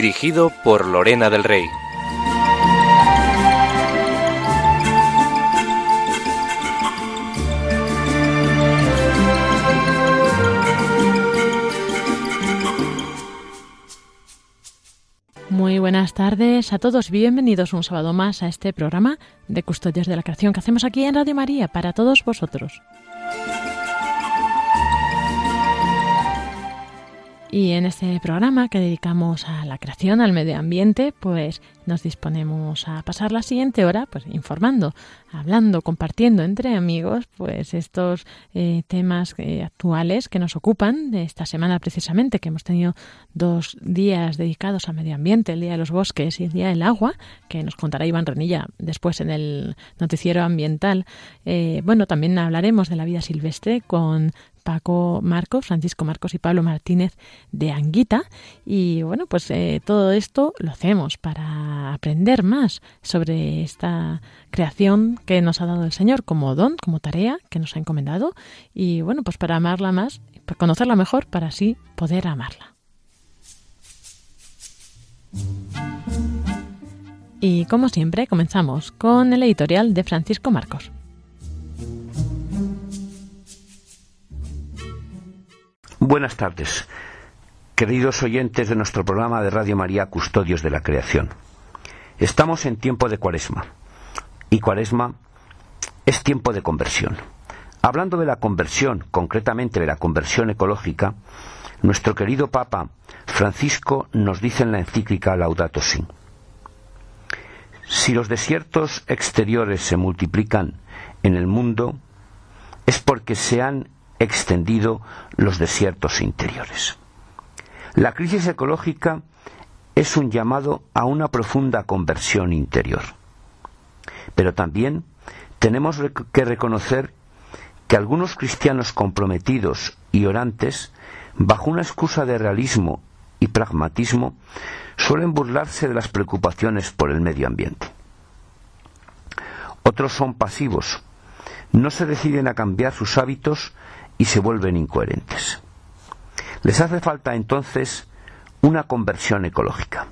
Dirigido por Lorena del Rey. Muy buenas tardes a todos, bienvenidos un sábado más a este programa de Custodios de la Creación que hacemos aquí en Radio María para todos vosotros. Y en este programa que dedicamos a la creación, al medio ambiente, pues nos disponemos a pasar la siguiente hora pues informando, hablando, compartiendo entre amigos pues estos eh, temas eh, actuales que nos ocupan de esta semana precisamente que hemos tenido dos días dedicados al medio ambiente, el Día de los Bosques y el Día del Agua, que nos contará Iván Renilla después en el noticiero ambiental. Eh, bueno, también hablaremos de la vida silvestre con Paco Marcos, Francisco Marcos y Pablo Martínez de Anguita. Y bueno, pues eh, todo esto lo hacemos para aprender más sobre esta creación que nos ha dado el Señor como don, como tarea que nos ha encomendado. Y bueno, pues para amarla más, para conocerla mejor, para así poder amarla. Y como siempre, comenzamos con el editorial de Francisco Marcos. Buenas tardes, queridos oyentes de nuestro programa de Radio María Custodios de la Creación. Estamos en tiempo de cuaresma y cuaresma es tiempo de conversión. Hablando de la conversión, concretamente de la conversión ecológica, nuestro querido Papa Francisco nos dice en la encíclica Laudato Si. Si los desiertos exteriores se multiplican en el mundo, es porque se han extendido los desiertos interiores. La crisis ecológica es un llamado a una profunda conversión interior. Pero también tenemos que reconocer que algunos cristianos comprometidos y orantes, bajo una excusa de realismo y pragmatismo, suelen burlarse de las preocupaciones por el medio ambiente. Otros son pasivos, no se deciden a cambiar sus hábitos y se vuelven incoherentes. Les hace falta entonces una conversión ecológica,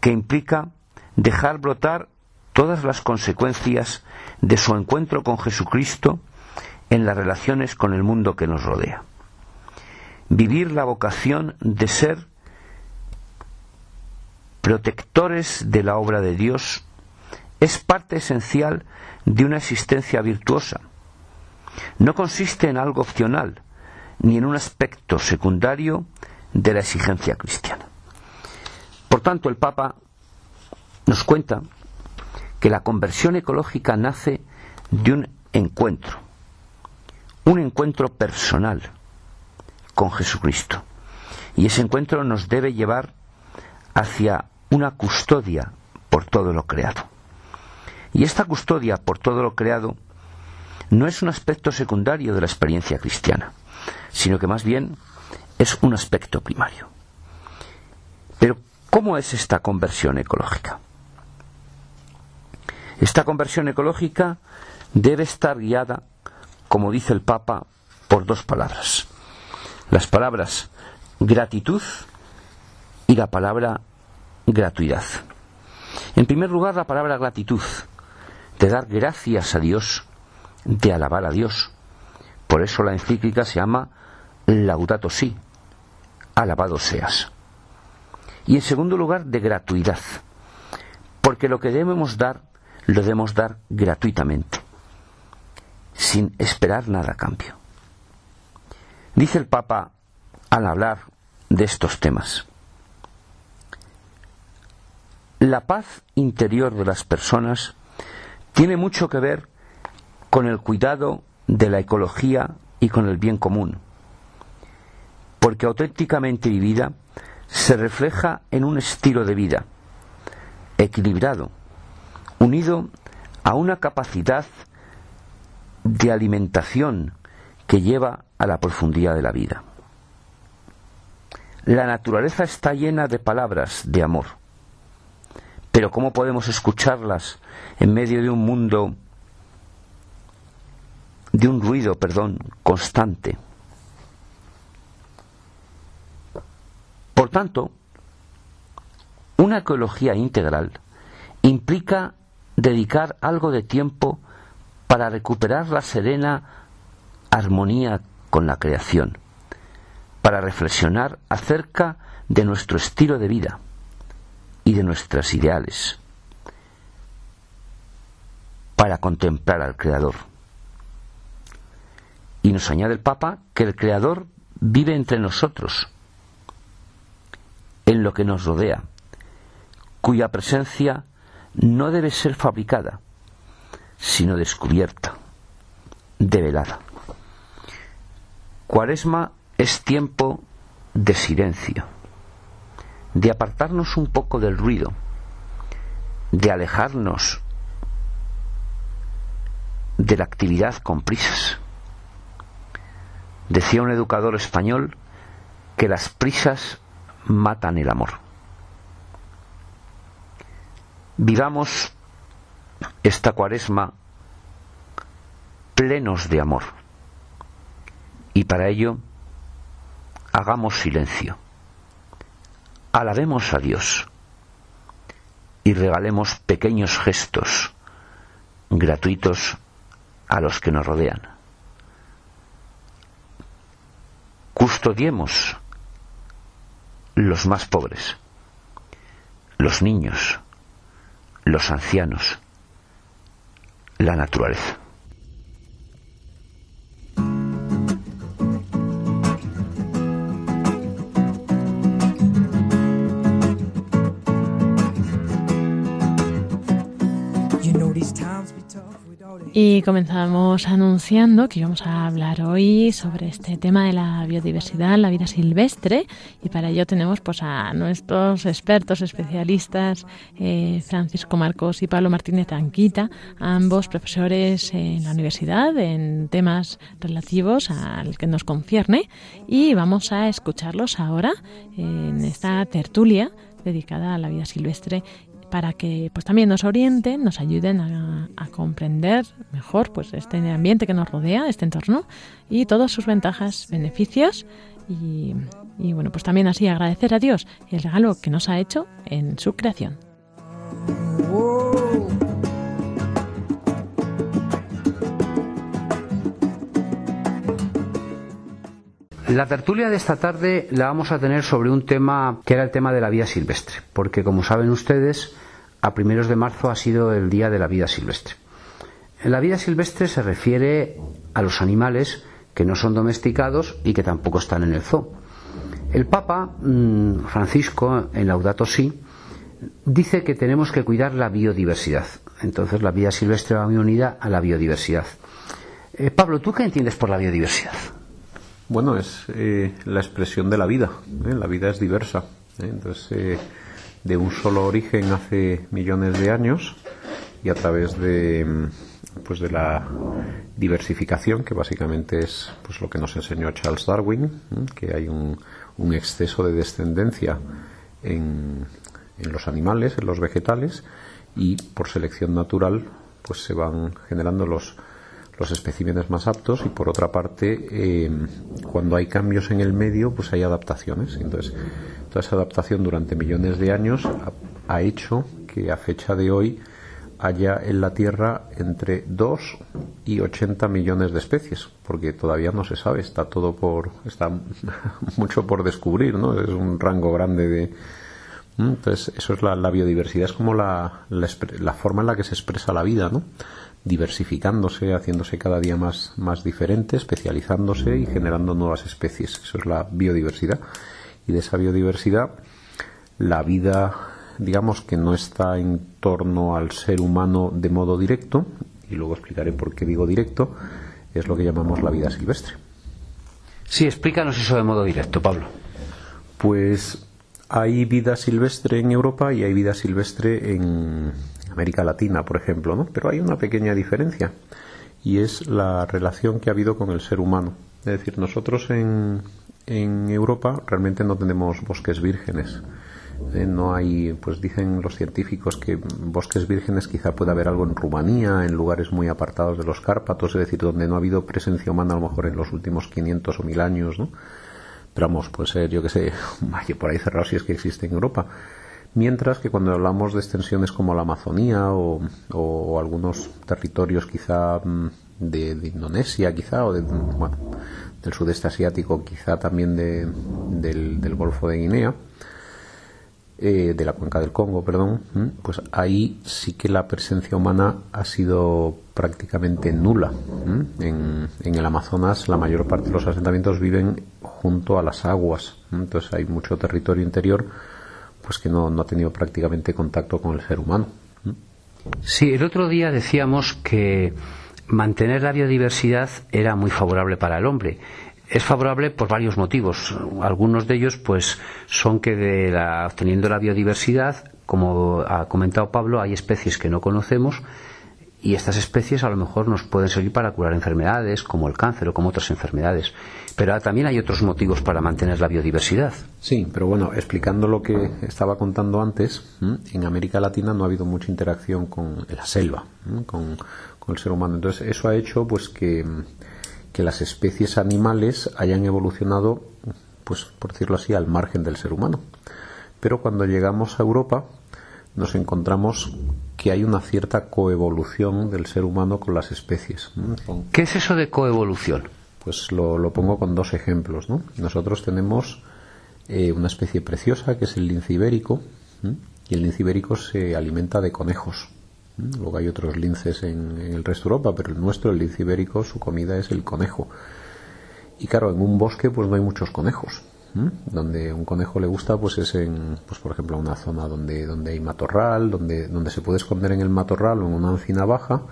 que implica dejar brotar todas las consecuencias de su encuentro con Jesucristo en las relaciones con el mundo que nos rodea. Vivir la vocación de ser protectores de la obra de Dios es parte esencial de una existencia virtuosa no consiste en algo opcional, ni en un aspecto secundario de la exigencia cristiana. Por tanto, el Papa nos cuenta que la conversión ecológica nace de un encuentro, un encuentro personal con Jesucristo. Y ese encuentro nos debe llevar hacia una custodia por todo lo creado. Y esta custodia por todo lo creado no es un aspecto secundario de la experiencia cristiana, sino que más bien es un aspecto primario. Pero, ¿cómo es esta conversión ecológica? Esta conversión ecológica debe estar guiada, como dice el Papa, por dos palabras. Las palabras gratitud y la palabra gratuidad. En primer lugar, la palabra gratitud, de dar gracias a Dios de alabar a Dios. Por eso la encíclica se llama Laudato Si, alabado seas. Y en segundo lugar, de gratuidad, porque lo que debemos dar, lo debemos dar gratuitamente, sin esperar nada a cambio. Dice el Papa al hablar de estos temas, la paz interior de las personas tiene mucho que ver con el cuidado de la ecología y con el bien común. Porque auténticamente vivida, se refleja en un estilo de vida equilibrado, unido a una capacidad de alimentación que lleva a la profundidad de la vida. La naturaleza está llena de palabras de amor, pero ¿cómo podemos escucharlas en medio de un mundo, de un ruido, perdón, constante? Por tanto, una ecología integral implica dedicar algo de tiempo para recuperar la serena armonía con la creación, para reflexionar acerca de nuestro estilo de vida y de nuestras ideales, para contemplar al Creador. Y nos añade el Papa que el Creador vive entre nosotros, en lo que nos rodea, cuya presencia no debe ser fabricada, sino descubierta, develada. Cuaresma es tiempo de silencio, de apartarnos un poco del ruido, de alejarnos de la actividad con prisas. Decía un educador español que las prisas matan el amor. Vivamos esta cuaresma plenos de amor. Y para ello, hagamos silencio. Alabemos a Dios y regalemos pequeños gestos gratuitos a los que nos rodean. Custodiemos los más pobres, los niños, los ancianos, la naturaleza. Y comenzamos anunciando que íbamos a hablar hoy sobre este tema de la biodiversidad, la vida silvestre, y para ello tenemos pues a nuestros expertos especialistas, eh, Francisco Marcos y Pablo Martínez Anquita, ambos profesores en la universidad en temas relativos al que nos concierne, y vamos a escucharlos ahora en esta tertulia dedicada a la vida silvestre para que pues también nos orienten, nos ayuden a, comprender mejor pues este ambiente que nos rodea, este entorno y todas sus ventajas, beneficios y, bueno pues también así agradecer a Dios el regalo que nos ha hecho en su creación. La tertulia de esta tarde la vamos a tener sobre un tema que era el tema de la vida silvestre, porque como saben ustedes, a primeros de marzo ha sido el Día de la Vida Silvestre. La vida silvestre se refiere a los animales que no son domesticados y que tampoco están en el zoo. El Papa mm, Francisco, en Laudato Si, dice que tenemos que cuidar la biodiversidad. Entonces la vida silvestre va muy unida a la biodiversidad. Eh, Pablo, ¿tú qué entiendes por la biodiversidad? Bueno, es eh, la expresión de la vida. ¿eh? La vida es diversa. Entonces, de un solo origen hace millones de años y a través de pues de la diversificación que básicamente es pues lo que nos enseñó Charles Darwin que hay un, un exceso de descendencia en, en, los animales en los vegetales y por selección natural pues se van generando los los especímenes más aptos y por otra parte eh, cuando hay cambios en el medio pues hay adaptaciones entonces toda esa adaptación durante millones de años ha, hecho que a fecha de hoy haya en la Tierra entre 2 y 80 millones de especies, porque todavía no se sabe, está todo por, está mucho por descubrir, ¿no? Es un rango grande de, entonces, eso es la, biodiversidad, es como la, la, forma en la que se expresa la vida, ¿no? Diversificándose, haciéndose cada día más, más diferente, especializándose y generando nuevas especies. Eso es la biodiversidad y de esa biodiversidad, la vida, digamos que no está en torno al ser humano de modo directo, y luego explicaré por qué digo directo, es lo que llamamos la vida silvestre. Sí, explícanos eso de modo directo, Pablo. Pues hay vida silvestre en Europa y hay vida silvestre en América Latina, por ejemplo, ¿no? Pero hay una pequeña diferencia y es la relación que ha habido con el ser humano. Es decir, nosotros en, en Europa realmente no tenemos bosques vírgenes. Eh, no hay, pues dicen los científicos que bosques vírgenes quizá pueda haber algo en Rumanía, en lugares muy apartados de los Cárpatos, es decir, donde no ha habido presencia humana a lo mejor en los últimos 500 o 1000 años, ¿no? Pero vamos, puede ser, yo que sé, por ahí cerrado si es que existe en Europa. Mientras que cuando hablamos de extensiones como la Amazonía o, algunos territorios quizá mm, de, Indonesia, quizá, o de, del sudeste asiático, quizá también de, del, Golfo de Guinea, eh, de la cuenca del Congo, perdón, pues ahí sí que la presencia humana ha sido prácticamente nula. En, en, el Amazonas la mayor parte de los asentamientos viven junto a las aguas, entonces hay mucho territorio interior pues que no, no ha tenido prácticamente contacto con el ser humano. Sí, el otro día decíamos que mantener la biodiversidad era muy favorable para el hombre. Es favorable por varios motivos. Algunos de ellos, pues, son que de la, obteniendo la biodiversidad, como ha comentado Pablo, hay especies que no conocemos y estas especies a lo mejor nos pueden servir para curar enfermedades como el cáncer o como otras enfermedades. Pero también hay otros motivos para mantener la biodiversidad. Sí, pero bueno, explicando lo que estaba contando antes, en América Latina no ha habido mucha interacción con la selva, con, el ser humano. Entonces, eso ha hecho pues que, que las especies animales hayan evolucionado, pues por decirlo así, al margen del ser humano. Pero cuando llegamos a Europa, nos encontramos que hay una cierta coevolución del ser humano con las especies. ¿Qué es eso de coevolución? Pues lo, pongo con dos ejemplos. Nosotros tenemos eh, una especie preciosa que es el lince ibérico, y el lince ibérico se alimenta de conejos. Luego hay otros linces en, el resto de Europa, pero el nuestro, el lince ibérico, su comida es el conejo. Y claro, en un bosque pues no hay muchos conejos. Donde un conejo le gusta pues es en, pues por ejemplo, una zona donde, donde hay matorral, donde, donde se puede esconder en el matorral o en una encina baja,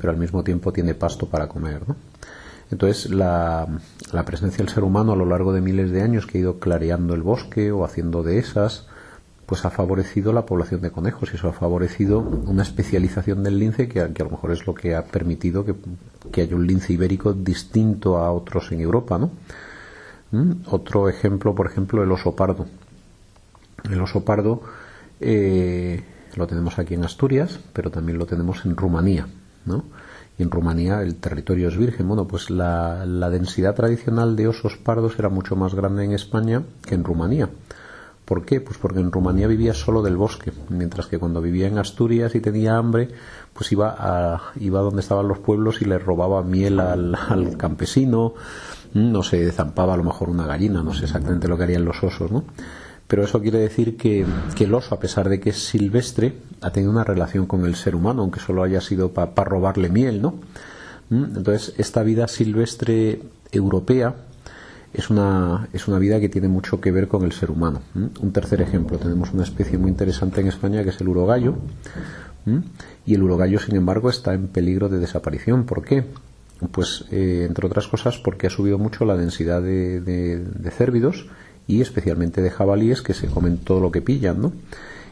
pero al mismo tiempo tiene pasto para comer. ¿no? Entonces, la, la, presencia del ser humano a lo largo de miles de años que ha ido clareando el bosque o haciendo dehesas, pues ha favorecido la población de conejos y eso ha favorecido una especialización del lince que, a lo mejor es lo que ha permitido que, que, haya un lince ibérico distinto a otros en Europa, ¿no? ¿Mm? Otro ejemplo, por ejemplo, el oso pardo. El oso pardo eh, lo tenemos aquí en Asturias, pero también lo tenemos en Rumanía, ¿no? En Rumanía el territorio es virgen. Bueno, pues la, densidad tradicional de osos pardos era mucho más grande en España que en Rumanía. ¿Por qué? Pues porque en Rumanía vivía solo del bosque, mientras que cuando vivía en Asturias y tenía hambre, pues iba a, iba donde estaban los pueblos y le robaba miel al, campesino, no se zampaba a lo mejor una gallina, no sé exactamente lo que harían los osos, ¿no? Pero eso quiere decir que, el oso, a pesar de que es silvestre, ha tenido una relación con el ser humano, aunque solo haya sido para robarle miel, ¿no? ¿Mm? Entonces, esta vida silvestre europea es una, es una vida que tiene mucho que ver con el ser humano. Un tercer ejemplo, tenemos una especie muy interesante en España que es el urogallo, y el urogallo, sin embargo, está en peligro de desaparición. ¿Por qué? Pues, eh, entre otras cosas, porque ha subido mucho la densidad de, de, de cérvidos y especialmente de jabalíes que se comen todo lo que pillan, ¿no?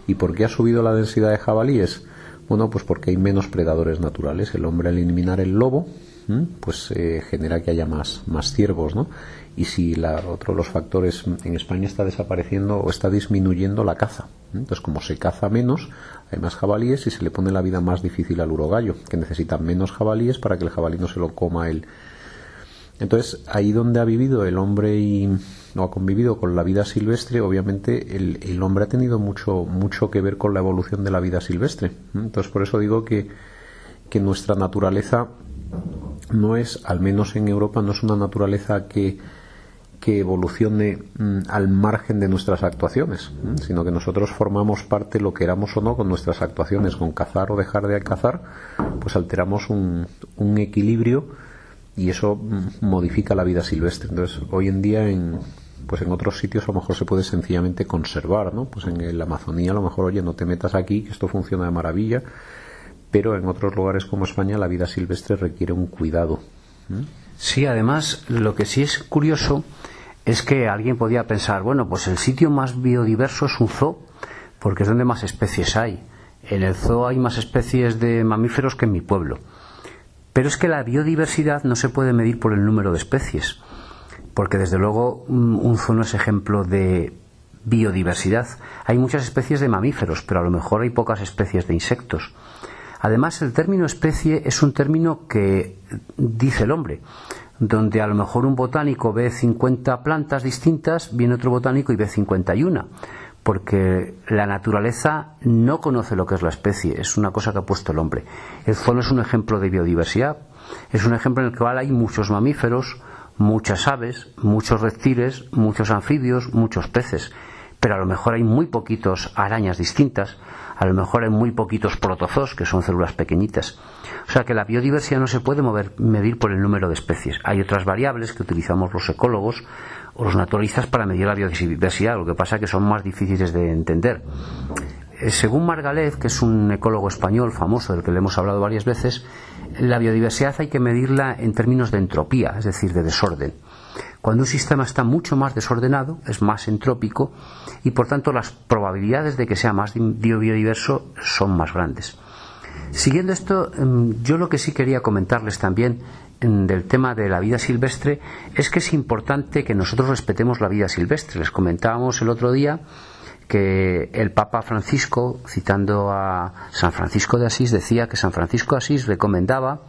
¿Y por qué ha subido la densidad de jabalíes? Bueno, pues porque hay menos predadores naturales. El hombre al eliminar el lobo, pues eh, genera que haya más, más ciervos, ¿no? Y si la, otro de los factores en España está desapareciendo o está disminuyendo la caza. Entonces, como se caza menos, hay más jabalíes y se le pone la vida más difícil al urogallo, que necesita menos jabalíes para que el jabalí no se lo coma él. Entonces, ahí donde ha vivido el hombre y, no ha convivido con la vida silvestre, obviamente el, hombre ha tenido mucho, mucho que ver con la evolución de la vida silvestre. Entonces, por eso digo que, que nuestra naturaleza no es, al menos en Europa, no es una naturaleza que, que evolucione mm, al margen de nuestras actuaciones, sino que nosotros formamos parte, lo queramos o no, con nuestras actuaciones, con cazar o dejar de cazar, pues alteramos un, un equilibrio y eso mm, modifica la vida silvestre. Entonces, hoy en día en, pues en otros sitios a lo mejor se puede sencillamente conservar, ¿no? Pues en la Amazonía a lo mejor, oye, no te metas aquí, que esto funciona de maravilla, pero en otros lugares como España la vida silvestre requiere un cuidado. Sí, además, lo que sí es curioso es que alguien podía pensar, bueno, pues el sitio más biodiverso es un zoo, porque es donde más especies hay. En el zoo hay más especies de mamíferos que en mi pueblo. Pero es que la biodiversidad no se puede medir por el número de especies, porque desde luego un zoo no es ejemplo de biodiversidad. Hay muchas especies de mamíferos, pero a lo mejor hay pocas especies de insectos. Además, el término especie es un término que dice el hombre, donde a lo mejor un botánico ve 50 plantas distintas, viene otro botánico y ve 51, porque la naturaleza no conoce lo que es la especie, es una cosa que ha puesto el hombre. El zoo es un ejemplo de biodiversidad, es un ejemplo en el cual hay muchos mamíferos, muchas aves, muchos reptiles, muchos anfibios, muchos peces, pero a lo mejor hay muy poquitos arañas distintas, a lo mejor hay muy poquitos protozoos, que son células pequeñitas. O sea que la biodiversidad no se puede medir por el número de especies. Hay otras variables que utilizamos los ecólogos o los naturalistas para medir la biodiversidad, lo que pasa es que son más difíciles de entender. Eh, según Margalef, que es un ecólogo español famoso del que le hemos hablado varias veces, la biodiversidad hay que medirla en términos de entropía, es decir, de desorden. Cuando un sistema está mucho más desordenado, es más entrópico y por tanto las probabilidades de que sea más biodiverso son más grandes. Siguiendo esto, em, yo lo que sí quería comentarles también em, del tema de la vida silvestre es que es importante que nosotros respetemos la vida silvestre. Les comentábamos el otro día que el Papa Francisco, citando a San Francisco de Asís, decía que San Francisco de Asís recomendaba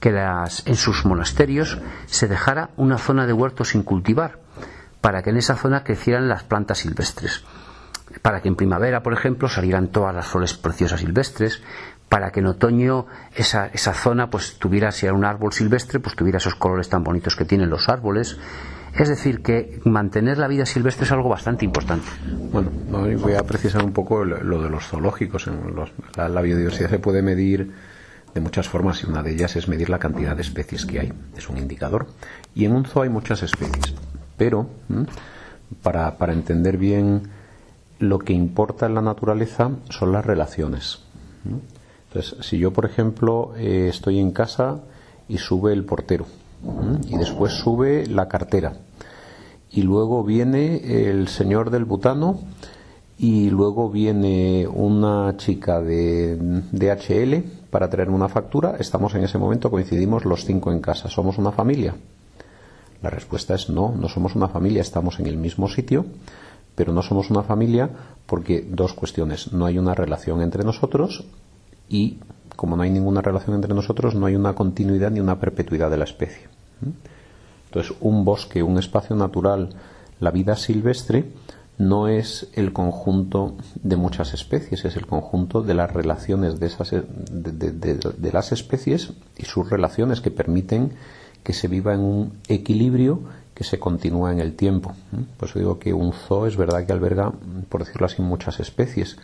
que en sus monasterios se dejara una zona de huerto sin cultivar, para que en esa zona crecieran las plantas silvestres, para que en primavera, por ejemplo, salieran todas las flores preciosas silvestres, para que en otoño esa, esa zona pues tuviera, si era un árbol silvestre, pues tuviera esos colores tan bonitos que tienen los árboles. Es decir, que mantener la vida silvestre es algo bastante importante. Bueno, voy a precisar un poco lo de los zoológicos. la, biodiversidad se puede medir de muchas formas y una de ellas es medir la cantidad de especies que hay. Es un indicador. Y en un zoo hay muchas especies. Pero, para, para entender bien lo que importa en la naturaleza son las relaciones. Entonces, si yo, por ejemplo, eh, estoy en casa y sube el portero, y después sube la cartera, y luego viene el señor del butano, y luego viene una chica de DHL para traer una factura, estamos en ese momento, coincidimos los cinco en casa. ¿Somos una familia? La respuesta es no, no somos una familia, estamos en el mismo sitio, pero no somos una familia porque dos cuestiones. No hay una relación entre nosotros y, como no hay ninguna relación entre nosotros, no hay una continuidad ni una perpetuidad de la especie. Entonces, un bosque, un espacio natural, la vida silvestre, no es el conjunto de muchas especies, es el conjunto de las relaciones de, esas, de, las especies y sus relaciones que permiten que se viva en un equilibrio que se continúa en el tiempo. Por eso digo que un zoo es verdad que alberga, por decirlo así, muchas especies.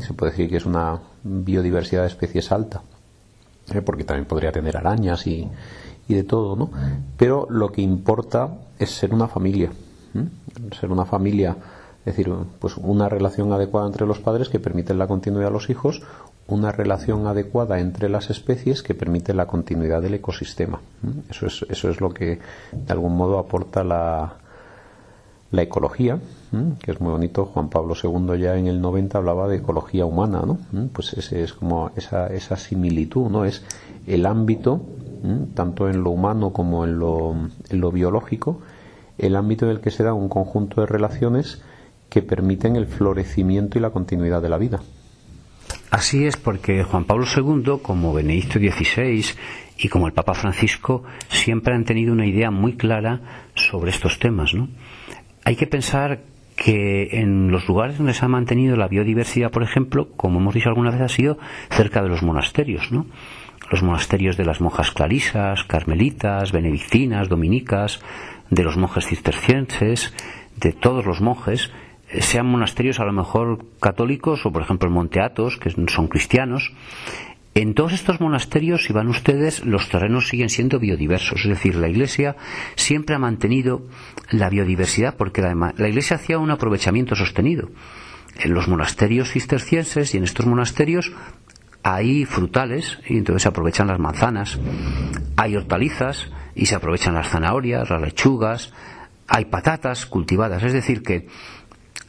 Se puede decir que es una biodiversidad de especies alta, ¿eh? porque también podría tener arañas y, y de todo, ¿no? Pero lo que importa es ser una familia ser una familia, es decir, pues una relación adecuada entre los padres que permite la continuidad de los hijos, una relación adecuada entre las especies que permite la continuidad del ecosistema. Eso es, eso es lo que de algún modo aporta la, la ecología, que es muy bonito. Juan Pablo II ya en el 90 hablaba de ecología humana, ¿no? Pues ese es como esa, esa similitud, ¿no? Es el ámbito, tanto en lo humano como en lo, en lo biológico, el ámbito en el que se da un conjunto de relaciones que permiten el florecimiento y la continuidad de la vida. Así es, porque Juan Pablo II, como Benedicto XVI y como el Papa Francisco, siempre han tenido una idea muy clara sobre estos temas. ¿no? Hay que pensar que en los lugares donde se ha mantenido la biodiversidad, por ejemplo, como hemos dicho alguna vez, ha sido cerca de los monasterios, ¿no? Los monasterios de las monjas clarisas, carmelitas, benedictinas, dominicas, de los monjes cistercienses, de todos los monjes, eh, sean monasterios a lo mejor católicos o por ejemplo en Monte Athos, que son cristianos. En todos estos monasterios, si van ustedes, los terrenos siguen siendo biodiversos, es decir, la Iglesia siempre ha mantenido la biodiversidad porque la, Iglesia hacía un aprovechamiento sostenido. En los monasterios cistercienses y en estos monasterios hay frutales y entonces se aprovechan las manzanas, hay hortalizas, y se aprovechan las zanahorias, las lechugas, hay patatas cultivadas. Es decir, que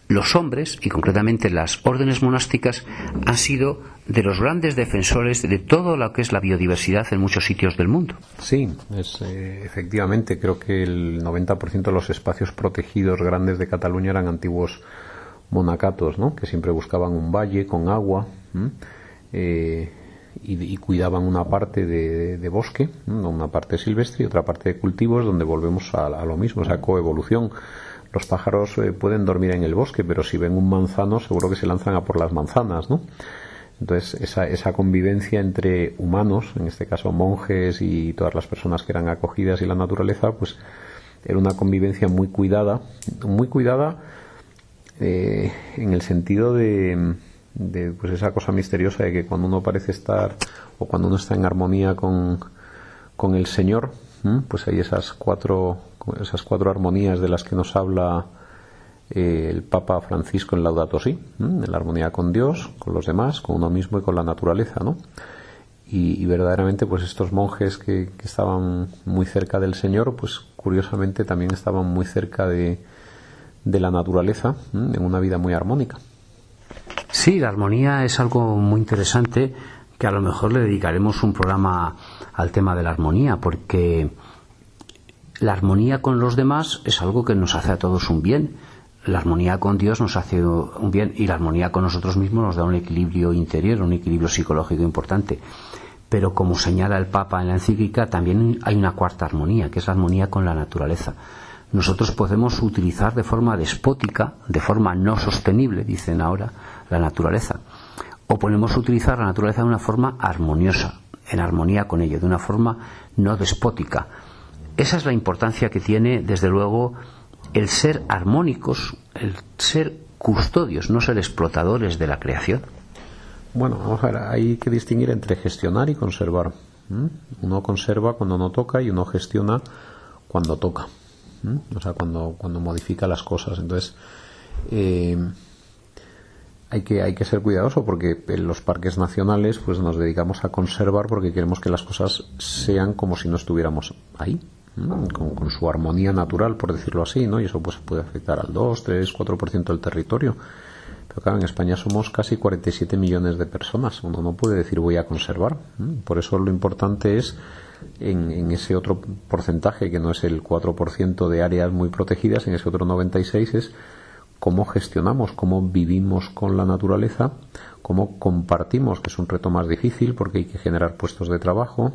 los hombres, y concretamente las órdenes monásticas, han sido de los grandes defensores de todo lo que es la biodiversidad en muchos sitios del mundo. Sí, es, eh, efectivamente, creo que el 90% de los espacios protegidos grandes de Cataluña eran antiguos monacatos, ¿no? que siempre buscaban un valle con agua eh, y, cuidaban una parte de, bosque, una parte silvestre y otra parte de cultivos, donde volvemos a, lo mismo, esa coevolución los pájaros eh, pueden dormir en el bosque, pero si ven un manzano seguro que se lanzan a por las manzanas, ¿no? Entonces, esa, esa convivencia entre humanos, en este caso monjes y todas las personas que eran acogidas y la naturaleza, pues era una convivencia muy cuidada, muy cuidada eh, en el sentido de, de, pues esa cosa misteriosa de que cuando uno parece estar o cuando uno está en armonía con, con el Señor, pues hay esas cuatro esas cuatro armonías de las que nos habla eh, el Papa Francisco en Laudato Si, en la armonía con Dios, con los demás, con uno mismo y con la naturaleza, ¿no? Y, verdaderamente, pues estos monjes que, estaban muy cerca del Señor, pues curiosamente también estaban muy cerca de, de la naturaleza, en una vida muy armónica. Sí, la armonía es algo muy interesante que a lo mejor le dedicaremos un programa al tema de la armonía, porque la armonía con los demás es algo que nos hace a todos un bien. La armonía con Dios nos hace un bien y la armonía con nosotros mismos nos da un equilibrio interior, un equilibrio psicológico importante. Pero como señala el Papa en la encíclica, también hay una cuarta armonía, que es la armonía con la naturaleza. Nosotros podemos utilizar de forma despótica, de forma no sostenible, dicen ahora, la naturaleza. O podemos utilizar la naturaleza de una forma armoniosa, en armonía con ella, de una forma no despótica esa es la importancia que tiene, desde luego, el ser armónicos, el ser custodios, no ser explotadores de la creación. Bueno, vamos a ver, hay que distinguir entre gestionar y conservar. Uno conserva cuando no toca y uno gestiona cuando toca. O sea, cuando, cuando modifica las cosas. Entonces, eh, hay que, hay que ser cuidadoso porque en los parques nacionales pues nos dedicamos a conservar porque queremos que las cosas sean como si no estuviéramos ahí con, su armonía natural, por decirlo así, ¿no? y eso pues puede afectar al 2, 3, 4% del territorio. Pero claro, en España somos casi 47 millones de personas. Uno no puede decir voy a conservar. Por eso lo importante es en, ese otro porcentaje, que no es el 4% de áreas muy protegidas, en ese otro 96 es cómo gestionamos, cómo vivimos con la naturaleza, cómo compartimos, que es un reto más difícil porque hay que generar puestos de trabajo,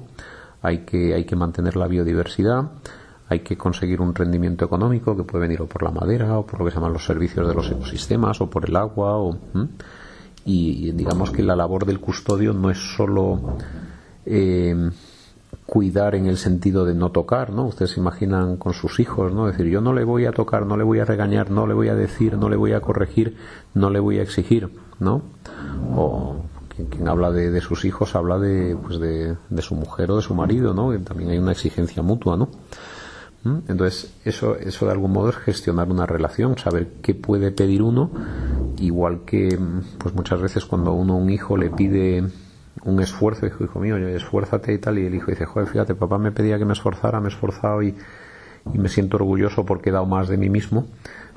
hay que, hay que mantener la biodiversidad, hay que conseguir un rendimiento económico que puede venir o por la madera o por lo que se llaman los servicios de los ecosistemas o por el agua o, y, digamos que la labor del custodio no es solo eh, cuidar en el sentido de no tocar, ¿no? Ustedes se imaginan con sus hijos, ¿no? Decir, yo no le voy a tocar, no le voy a regañar, no le voy a decir, no le voy a corregir, no le voy a exigir, ¿no? O quien, habla de, sus hijos habla de, pues de, su mujer o de su marido, ¿no? también hay una exigencia mutua, ¿no? ¿Mm? Entonces, eso, eso de algún modo es gestionar una relación, saber qué puede pedir uno, igual que pues muchas veces cuando uno un hijo le pide un esfuerzo, dijo, hijo mío, esfuérzate y tal, y el hijo dice, joder, fíjate, papá me pedía que me esforzara, me he esforzado y, y me siento orgulloso porque he dado más de mí mismo,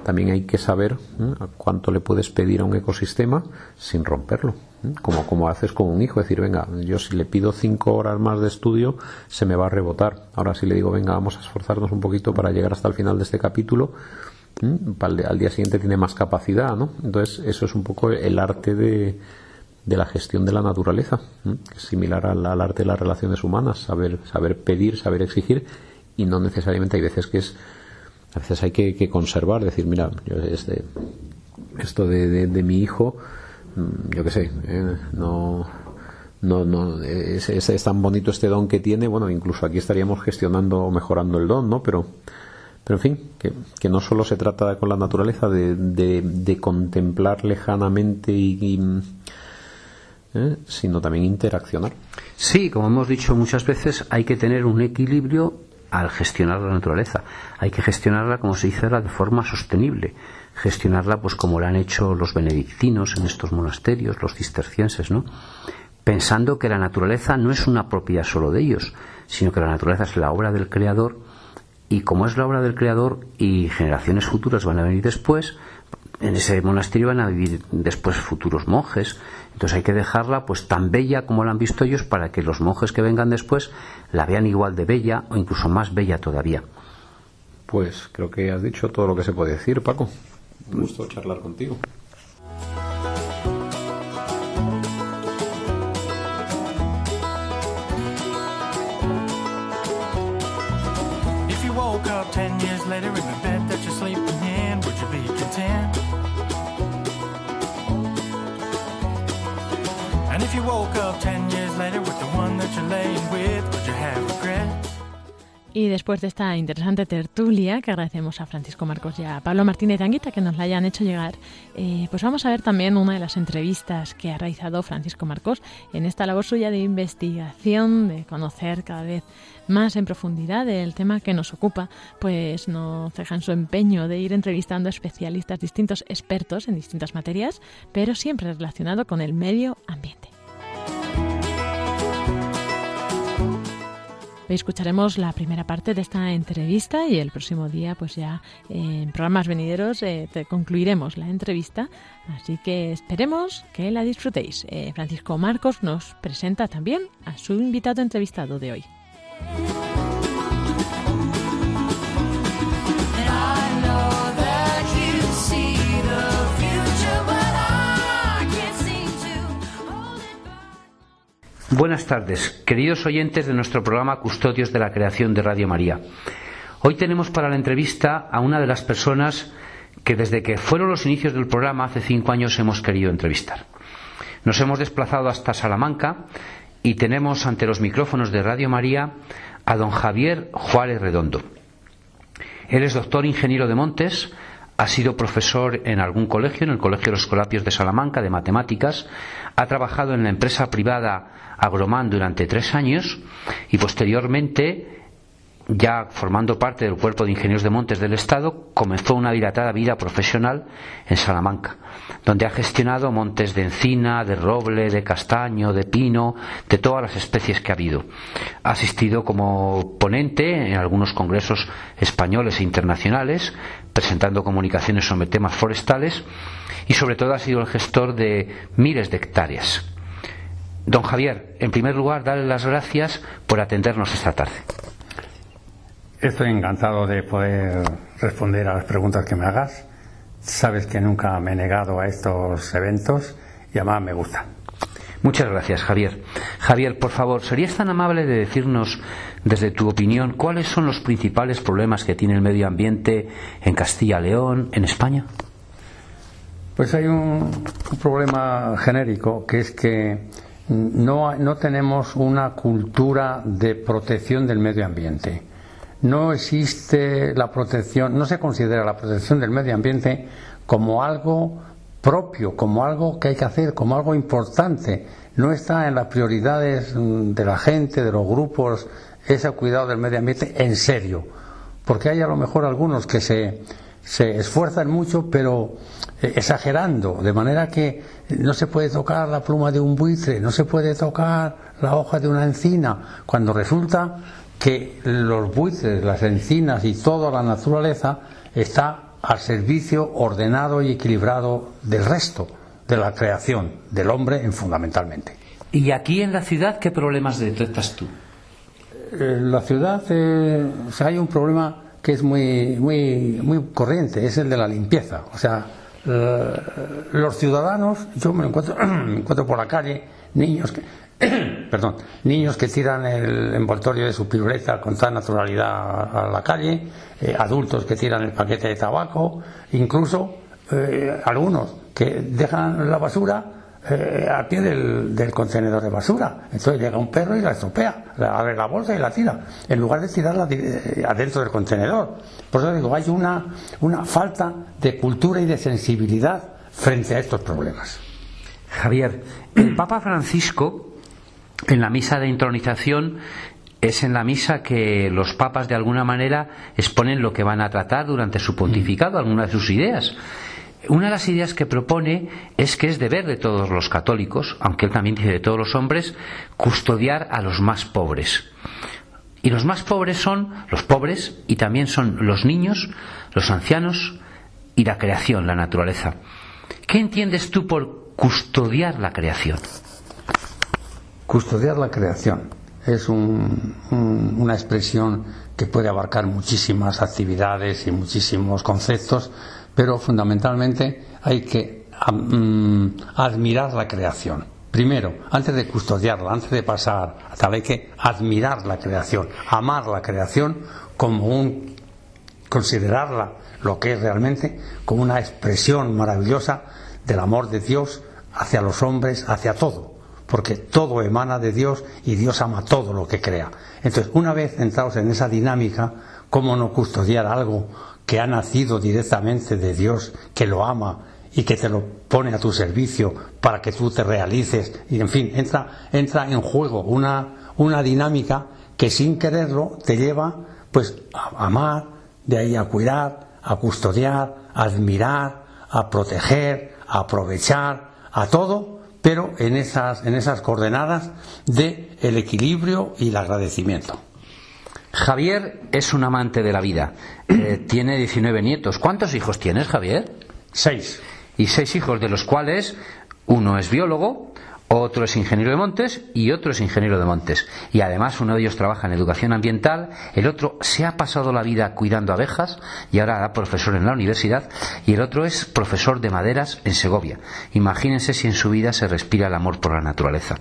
también hay que saber cuánto le puedes pedir a un ecosistema sin romperlo. Como, como haces con un hijo, decir, venga, yo si le pido cinco horas más de estudio, se me va a rebotar. Ahora si le digo, venga, vamos a esforzarnos un poquito para llegar hasta el final de este capítulo, al día siguiente tiene más capacidad, ¿no? Entonces, eso es un poco el arte de, de la gestión de la naturaleza, que es similar al, al, arte de las relaciones humanas, saber, saber pedir, saber exigir, y no necesariamente hay veces que es a veces hay que, conservar, decir, mira, yo este, esto de, de, mi hijo, yo qué sé, eh, no, no, no es, es, tan bonito este don que tiene, bueno, incluso aquí estaríamos gestionando o mejorando el don, ¿no? Pero, pero en fin, que, no solo se trata con la naturaleza de, de, contemplar lejanamente y, ¿eh? sino también interaccionar. Sí, como hemos dicho muchas veces, hay que tener un equilibrio al gestionar la naturaleza. Hay que gestionarla, como se dice de forma sostenible. Gestionarla, pues como lo han hecho los benedictinos en estos monasterios, los cistercienses, ¿no? Pensando que la naturaleza no es una propiedad solo de ellos, sino que la naturaleza es la obra del Creador y como es la obra del Creador y generaciones futuras van a venir después, en ese monasterio van a vivir después futuros monjes. Entonces hay que dejarla pues tan bella como la han visto ellos para que los monjes que vengan después la vean igual de bella o incluso más bella todavía. Pues creo que has dicho todo lo que se puede decir, Paco. Un gusto charlar contigo. If you woke up ten years later in the bed that you're sleeping in, would you be content? And if you woke up ten years later with the one that you're laying with, Y después de esta interesante tertulia, que agradecemos a Francisco Marcos y a Pablo Martínez Anguita que nos la hayan hecho llegar, eh, pues vamos a ver también una de las entrevistas que ha realizado Francisco Marcos en esta labor suya de investigación, de conocer cada vez más en profundidad el tema que nos ocupa, pues no dejan su empeño de ir entrevistando especialistas, distintos expertos en distintas materias, pero siempre relacionado con el medio ambiente. Escucharemos la primera parte de esta entrevista y el próximo día, pues ya en programas venideros, eh, te concluiremos la entrevista. Así que esperemos que la disfrutéis. Eh, Francisco Marcos nos presenta también a su invitado entrevistado de hoy. Buenas tardes, queridos oyentes de nuestro programa Custodios de la Creación de Radio María. Hoy tenemos para la entrevista a una de las personas que desde que fueron los inicios del programa hace cinco años hemos querido entrevistar. Nos hemos desplazado hasta Salamanca y tenemos ante los micrófonos de Radio María a don Javier Juárez Redondo. Él es doctor ingeniero de Montes, ha sido profesor en algún colegio, en el Colegio de los Escolapios de Salamanca, de matemáticas, ha trabajado en la empresa privada Agromán durante tres años y posteriormente, ya formando parte del Cuerpo de Ingenieros de Montes del Estado, comenzó una dilatada vida profesional en Salamanca, donde ha gestionado montes de encina, de roble, de castaño, de pino, de todas las especies que ha habido. Ha asistido como ponente en algunos congresos españoles e internacionales, presentando comunicaciones sobre temas forestales y sobre todo ha sido el gestor de miles de hectáreas. Don Javier, en primer lugar, darle las gracias por atendernos esta tarde. Estoy encantado de poder responder a las preguntas que me hagas. Sabes que nunca me he negado a estos eventos y además me gustan. Muchas gracias, Javier. Javier, por favor, ¿serías tan amable de decirnos, desde tu opinión, cuáles son los principales problemas que tiene el medio ambiente en Castilla-León, en España? Pues hay un, un problema genérico que es que no, no tenemos una cultura de protección del medio ambiente. No existe la protección, no se considera la protección del medio ambiente como algo propio, como algo que hay que hacer, como algo importante. No está en las prioridades mm, de la gente, de los grupos, ese cuidado del medio ambiente en serio. Porque hay a lo mejor algunos que se, se esfuerzan mucho, pero eh, exagerando, de manera que no se puede tocar la pluma de un buitre, no se puede tocar la hoja de una encina, cuando resulta que los buitres, las encinas y toda la naturaleza está al servicio ordenado y equilibrado del resto de la creación, del hombre en fundamentalmente. ¿Y aquí en la ciudad qué problemas detectas tú? En la ciudad eh, o sea, hay un problema que es muy, muy, muy corriente, es el de la limpieza. O sea, eh, los ciudadanos, yo me encuentro, me encuentro por la calle, niños que, perdón, niños que tiran el envoltorio de su piruleta con tal naturalidad a la calle, eh, adultos que tiran el paquete de tabaco, incluso eh, algunos que dejan la basura eh, al pie del, contenedor de basura. Entonces llega un perro y la estropea, abre la bolsa y la tira, en lugar de tirarla eh, adentro del contenedor. Por eso digo, hay una, una falta de cultura y de sensibilidad frente a estos problemas. Javier, el Papa Francisco, en la misa de intronización, es en la misa que los papas de alguna manera exponen lo que van a tratar durante su pontificado, algunas de sus ideas. Una de las ideas que propone es que es deber de todos los católicos, aunque él también dice de todos los hombres, custodiar a los más pobres. Y los más pobres son los pobres y también son los niños, los ancianos y la creación, la naturaleza. ¿Qué entiendes tú por custodiar la creación? Custodiar la creación es un- un- una expresión que puede abarcar muchísimas actividades y muchísimos conceptos, pero fundamentalmente hay que mm, admirar la creación. Primero, antes de custodiarla, antes de pasar tal, hay que admirar la creación, amar la creación como un considerarla lo que es realmente como una expresión maravillosa del amor de Dios hacia los hombres, hacia todo, porque todo emana de Dios y Dios ama todo lo que crea. Entonces, una vez entrados en esa dinámica, ¿cómo no custodiar algo que ha nacido directamente de Dios, que lo ama y que te lo pone a tu servicio para que tú te realices? Y en fin, entra, entra en juego una, una dinámica que sin quererlo te lleva pues a amar, de ahí a cuidar, a custodiar, a admirar, a proteger, a aprovechar, a todo, pero en esas, en esas coordenadas de el equilibrio y el agradecimiento. Javier es un amante de la vida. Eh, tiene 19 nietos. ¿Cuántos hijos tienes, Javier? Seis. Y seis hijos, de los cuales uno es biólogo, otro es ingeniero de montes y otro es ingeniero de montes. Y además uno de ellos trabaja en educación ambiental, el otro se ha pasado la vida cuidando abejas y ahora da profesor en la universidad y el otro es profesor de maderas en Segovia. Imagínense si en su vida se respira el amor por la naturaleza.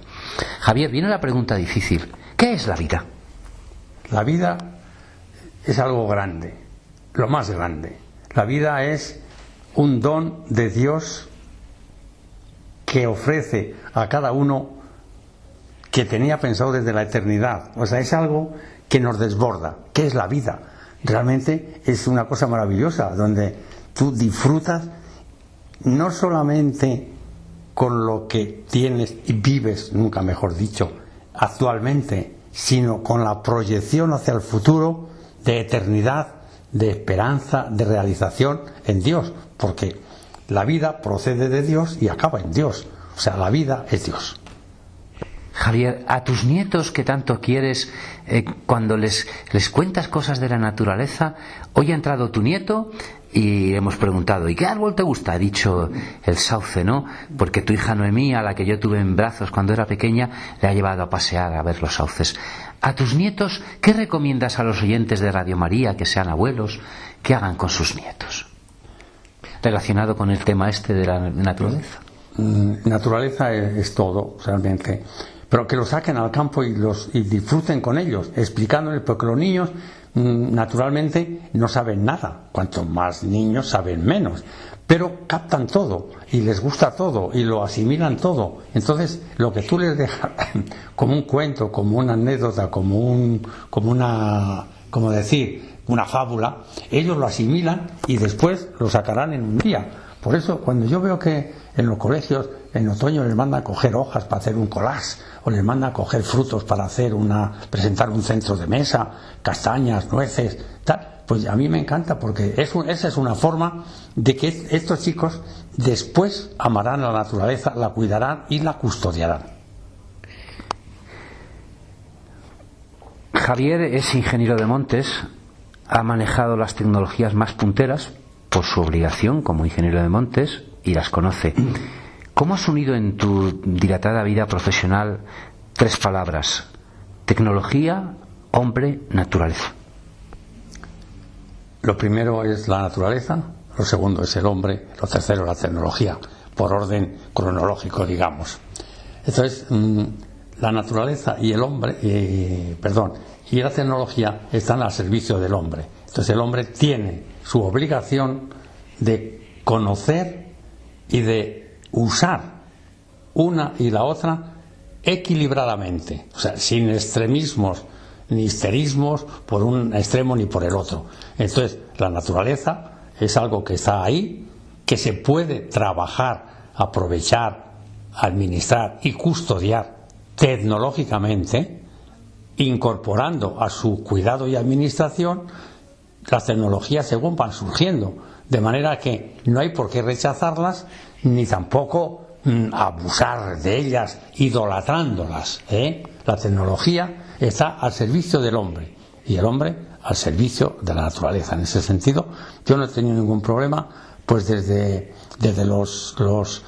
Javier, viene la pregunta difícil. ¿Qué es la vida? La vida es algo grande, lo más grande. La vida es un don de Dios que ofrece a cada uno que tenía pensado desde la eternidad. O sea, es algo que nos desborda. ¿Qué es la vida? Realmente es una cosa maravillosa, donde tú disfrutas no solamente con lo que tienes y vives, nunca mejor dicho, actualmente, sino con la proyección hacia el futuro de eternidad, de esperanza, de realización en Dios, porque la vida procede de Dios y acaba en Dios. O sea, la vida es Dios. Javier, a tus nietos que tanto quieres, eh, cuando les, les cuentas cosas de la naturaleza, hoy ha entrado tu nieto y hemos preguntado, ¿y qué árbol te gusta? Ha dicho el sauce, ¿no? Porque tu hija Noemí, a la que yo tuve en brazos cuando era pequeña, le ha llevado a pasear a ver los sauces. A tus nietos, ¿qué recomiendas a los oyentes de Radio María, que sean abuelos, que hagan con sus nietos? Relacionado con el tema este de la naturaleza. Mm, Naturaleza es, todo, realmente. Pero que lo saquen al campo y, los, y disfruten con ellos, explicándoles, porque los niños mm, naturalmente no saben nada. Cuanto más niños saben menos. Pero captan todo y les gusta todo y lo asimilan todo. Entonces, lo que tú les dejas como un cuento, como una anécdota, como un, como una, como decir, una fábula, ellos lo asimilan y después lo sacarán en un día. Por eso, cuando yo veo que en los colegios en otoño les mandan a coger hojas para hacer un collage, o les mandan a coger frutos para hacer una, presentar un centro de mesa, castañas, nueces, tal, pues a mí me encanta porque es un- esa es una forma de que estos chicos después amarán la naturaleza, la cuidarán y la custodiarán. Javier es ingeniero de montes, ha manejado las tecnologías más punteras por su obligación como ingeniero de montes y las conoce. ¿Cómo has unido en tu dilatada vida profesional tres palabras? Tecnología, hombre, naturaleza. Lo primero es la naturaleza, lo segundo es el hombre, lo tercero la tecnología, por orden cronológico, digamos. Entonces, mm, la naturaleza y el hombre, eh, perdón, y la tecnología están al servicio del hombre. Entonces, el hombre tiene su obligación de conocer y de usar una y la otra equilibradamente, o sea, sin extremismos ni histerismos por un extremo ni por el otro. Entonces, la naturaleza es algo que está ahí, que se puede trabajar, aprovechar, administrar y custodiar tecnológicamente, incorporando a su cuidado y administración las tecnologías según van surgiendo, de manera que no hay por qué rechazarlas ni tampoco mm, abusar de ellas, idolatrándolas. ¿eh? La tecnología está al servicio del hombre y el hombre al servicio de la naturaleza. En ese sentido, yo no he tenido ningún problema, pues desde, desde los, los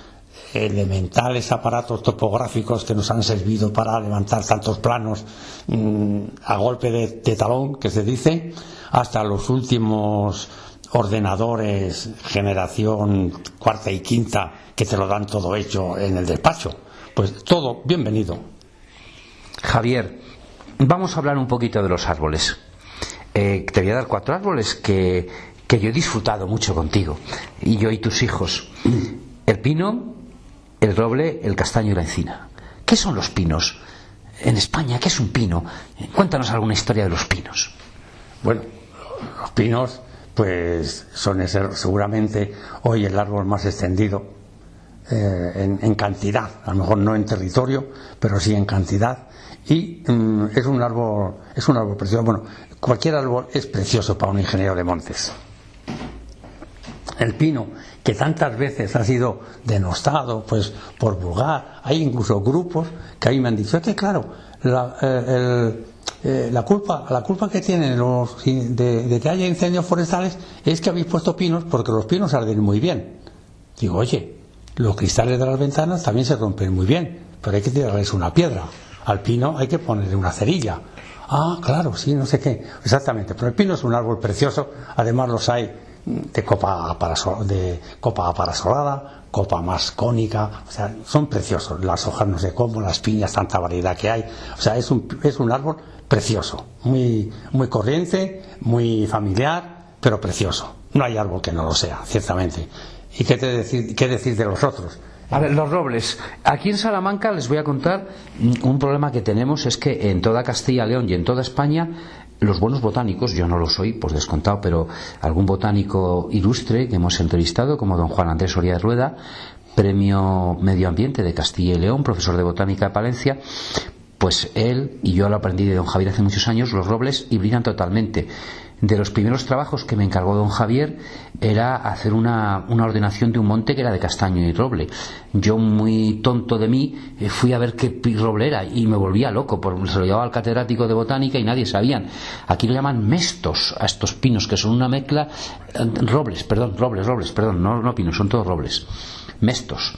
elementales aparatos topográficos que nos han servido para levantar tantos planos mm, a golpe de, talón, que se dice, hasta los últimos ordenadores generación cuarta y quinta que te lo dan todo hecho en el despacho. Pues todo bienvenido. Javier, vamos a hablar un poquito de los árboles. Eh, te voy a dar cuatro árboles que, que yo he disfrutado mucho contigo, y yo y tus hijos. El pino, el roble, el castaño y la encina. ¿Qué son los pinos? En España, ¿qué es un pino? Cuéntanos alguna historia de los pinos. Bueno, los pinos, pues son ese- seguramente hoy el árbol más extendido eh, en, cantidad, a lo mejor no en territorio, pero sí en cantidad. Y mm, es un árbol, es un árbol precioso. Bueno, cualquier árbol es precioso para un ingeniero de montes. El pino, que tantas veces ha sido denostado, pues por vulgar, hay incluso grupos que ahí me han dicho "Es que claro, la, eh, eh, la culpa, la culpa que tienen los de, de que haya incendios forestales es que habéis puesto pinos porque los pinos arden muy bien. Digo, oye, los cristales de las ventanas también se rompen muy bien, pero hay que tirarles una piedra. Al pino hay que ponerle una cerilla. Ah, claro, sí, no sé qué. Exactamente, pero el pino es un árbol precioso. Además los hay de copa, de copa parasolada, copa más cónica. O sea, son preciosos. Las hojas no sé cómo, las piñas, tanta variedad que hay. O sea, es un, es un árbol precioso. Muy, muy corriente, muy familiar, pero precioso. No hay árbol que no lo sea, ciertamente. ¿Y qué, te decir, qué decir de los otros? A ver, los robles. Aquí en Salamanca les voy a contar un problema que tenemos es que en toda Castilla León y en toda España los buenos botánicos, yo no lo soy, pues descontado, pero algún botánico ilustre que hemos entrevistado, como don Juan Andrés Soria Rueda, premio Medio Ambiente de Castilla y León, profesor de botánica de Palencia, pues él y yo lo aprendí de don Javier hace muchos años, los robles hibridan totalmente. De los primeros trabajos que me encargó don Javier era hacer una, ordenación de un monte que era de castaño y roble. Yo, muy tonto de mí, eh, fui a ver qué roble era y me volvía loco, porque se lo llevaba al catedrático de botánica y nadie sabían. Aquí lo llaman mestos a estos pinos, que son una mezcla. eh, Robles, perdón, robles, robles, perdón, no, no pinos, son todos robles. Mestos.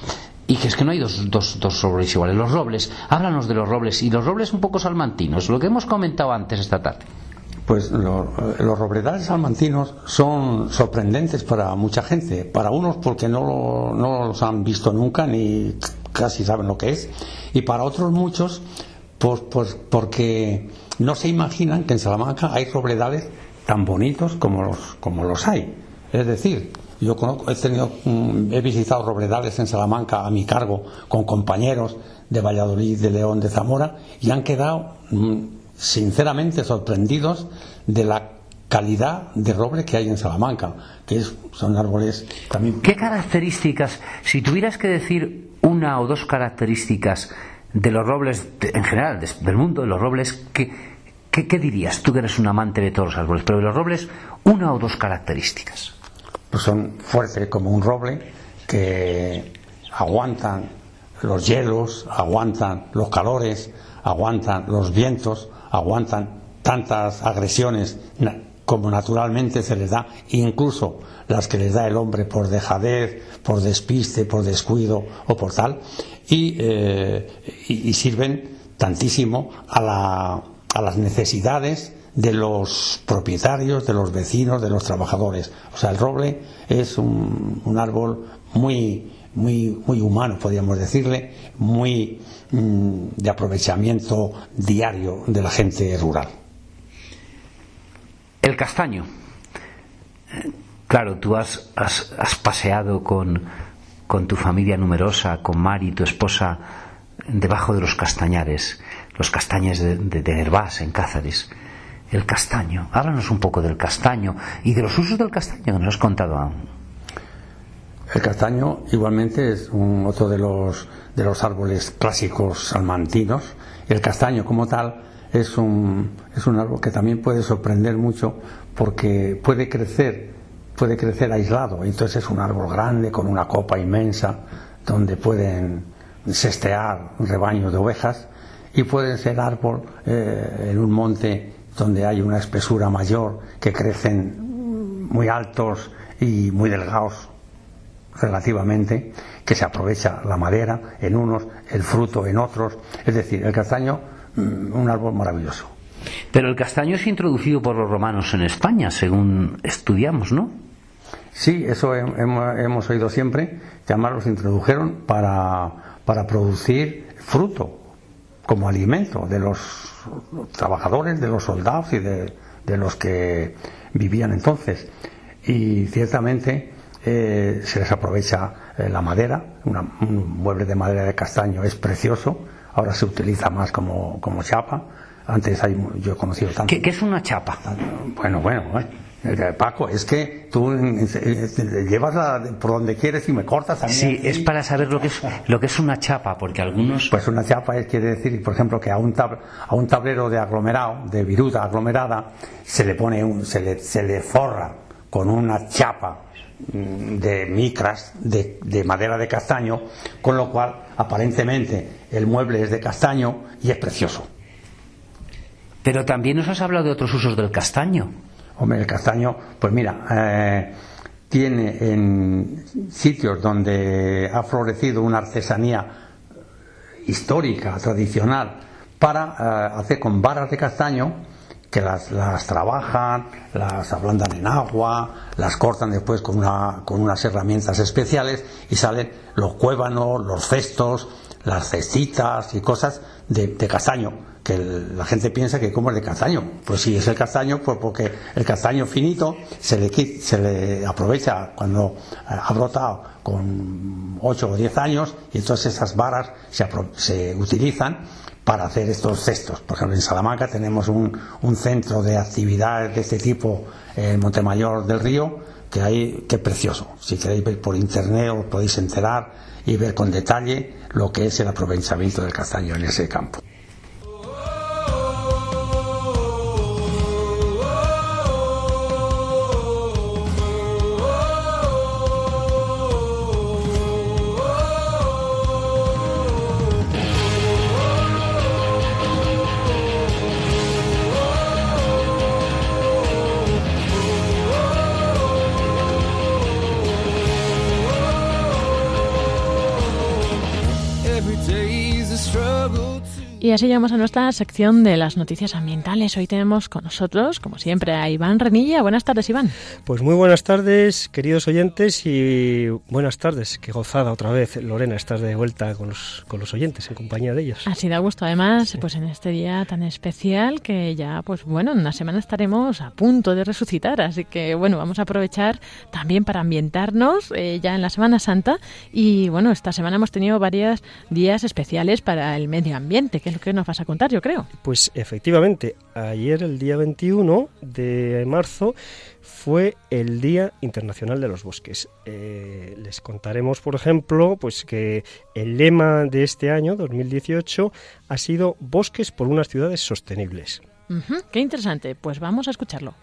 Y que es que no hay dos, dos, dos robles iguales. Los robles, háblanos de los robles y los robles un poco salmantinos, lo que hemos comentado antes esta tarde. Pues lo- los robledales salmantinos son sorprendentes para mucha gente. Para unos porque no, lo- no los han visto nunca ni casi saben lo que es. Y para otros muchos pues, pues porque no se imaginan que en Salamanca hay robledales tan bonitos como los, como los hay. Es decir, yo conozco, he, tenido, mm, he visitado robledales en Salamanca a mi cargo con compañeros de Valladolid, de León, de Zamora y han quedado mm, sinceramente sorprendidos de la calidad de roble que hay en Salamanca, que es- son árboles también ¿Qué características, si tuvieras que decir una o dos características de los robles, de- en general, del mundo de los robles, ¿qué, qué, qué dirías? Tú que eres un amante de todos los árboles, pero de los robles, una o dos características. pues son fuertes como un roble que aguantan los hielos, aguantan los calores, aguantan los vientos, aguantan tantas agresiones como naturalmente se les da, incluso las que les da el hombre por dejadez, por despiste, por descuido o por tal, y, eh, sirven tantísimo a, la- las necesidades de los propietarios, de los vecinos, de los trabajadores. O sea, el roble es un árbol muy, muy, muy humano, podríamos decirle, muy mm, de aprovechamiento diario de la gente rural. El castaño. Claro, tú has, has- has paseado con, con tu familia numerosa, con Mari, tu esposa, debajo de los castañares, los castañes de, de, en Cáceres. El castaño. Háblanos un poco del castaño y de los usos del castaño que nos has contado aún. El castaño igualmente es un, otro de los, de los árboles clásicos salmantinos. El castaño como tal es un, es un árbol que también puede sorprender mucho porque puede crecer, puede crecer aislado. Entonces es un árbol grande con una copa inmensa donde pueden sestear rebaños de ovejas y pueden ser árbol eh, en un monte donde hay una espesura mayor, que crecen muy altos y muy delgados relativamente, que se aprovecha la madera en unos, el fruto en otros. Es decir, el castaño, mm, un árbol maravilloso. Pero el castaño es introducido por los romanos en España, según estudiamos, ¿no? Sí, eso he- hemos, hemos oído siempre, que además los introdujeron para, para producir fruto como alimento de los trabajadores, de los soldados y de, de los que vivían entonces. Y ciertamente eh, se les aprovecha eh, la madera, una- un mueble de madera de castaño es precioso, ahora se utiliza más como, como chapa. Antes hay, yo he conocido tanto. ¿Qué, qué es una chapa? Bueno, bueno, bueno. Eh, Paco, es que tú llevas la- por donde quieres y me cortas a mí. Sí, aquí. es para saber lo que es, lo que es una chapa, porque algunos... Pues una chapa es, quiere decir, por ejemplo, que a un, tab- a un tablero de aglomerado, de viruta aglomerada, se le pone un, se le, se le forra con una chapa de micras de, de madera de castaño, con lo cual aparentemente el mueble es de castaño y es precioso. Pero también nos has hablado de otros usos del castaño. Hombre, el castaño, pues mira, eh, tiene en sitios donde ha florecido una artesanía histórica, tradicional, para eh, hacer con varas de castaño que las, las trabajan, las ablandan en agua, las cortan después con, una, con unas herramientas especiales y salen los cuévanos, los cestos, las cestitas y cosas de, castaño, que la gente piensa que como es de castaño. Pues sí, es el castaño, pues porque el castaño finito se le, se le aprovecha cuando eh, ha brotado con 8 o 10 años y entonces esas varas se, se utilizan para hacer estos cestos. Por ejemplo, en Salamanca tenemos un, un centro de actividades de este tipo en Montemayor del Río, que hay, que precioso. Si queréis ver por internet os podéis enterar y ver con detalle lo que es el aprovechamiento del castaño en ese campo. Así llegamos a nuestra sección de las noticias ambientales. Hoy tenemos con nosotros, como siempre, a Iván Renilla. Buenas tardes, Iván. Pues muy buenas tardes, queridos oyentes, y buenas tardes. Qué gozada otra vez, Lorena, estás de vuelta con los, con los oyentes, en compañía de ellos. Así da gusto, además, pues en este día tan especial que ya, pues bueno, en una semana estaremos a punto de resucitar. Así que, bueno, vamos a aprovechar también para ambientarnos eh, ya en la Semana Santa. Y bueno, esta semana hemos tenido varios días especiales para el medio ambiente, que es lo que nos vas a contar, yo creo. Pues efectivamente, ayer, el día 21 de marzo, fue el Día Internacional de los Bosques. Eh, les contaremos, por ejemplo, pues que el lema de este año, 2018, ha sido Bosques por unas ciudades sostenibles. Qué interesante. Pues vamos a escucharlo.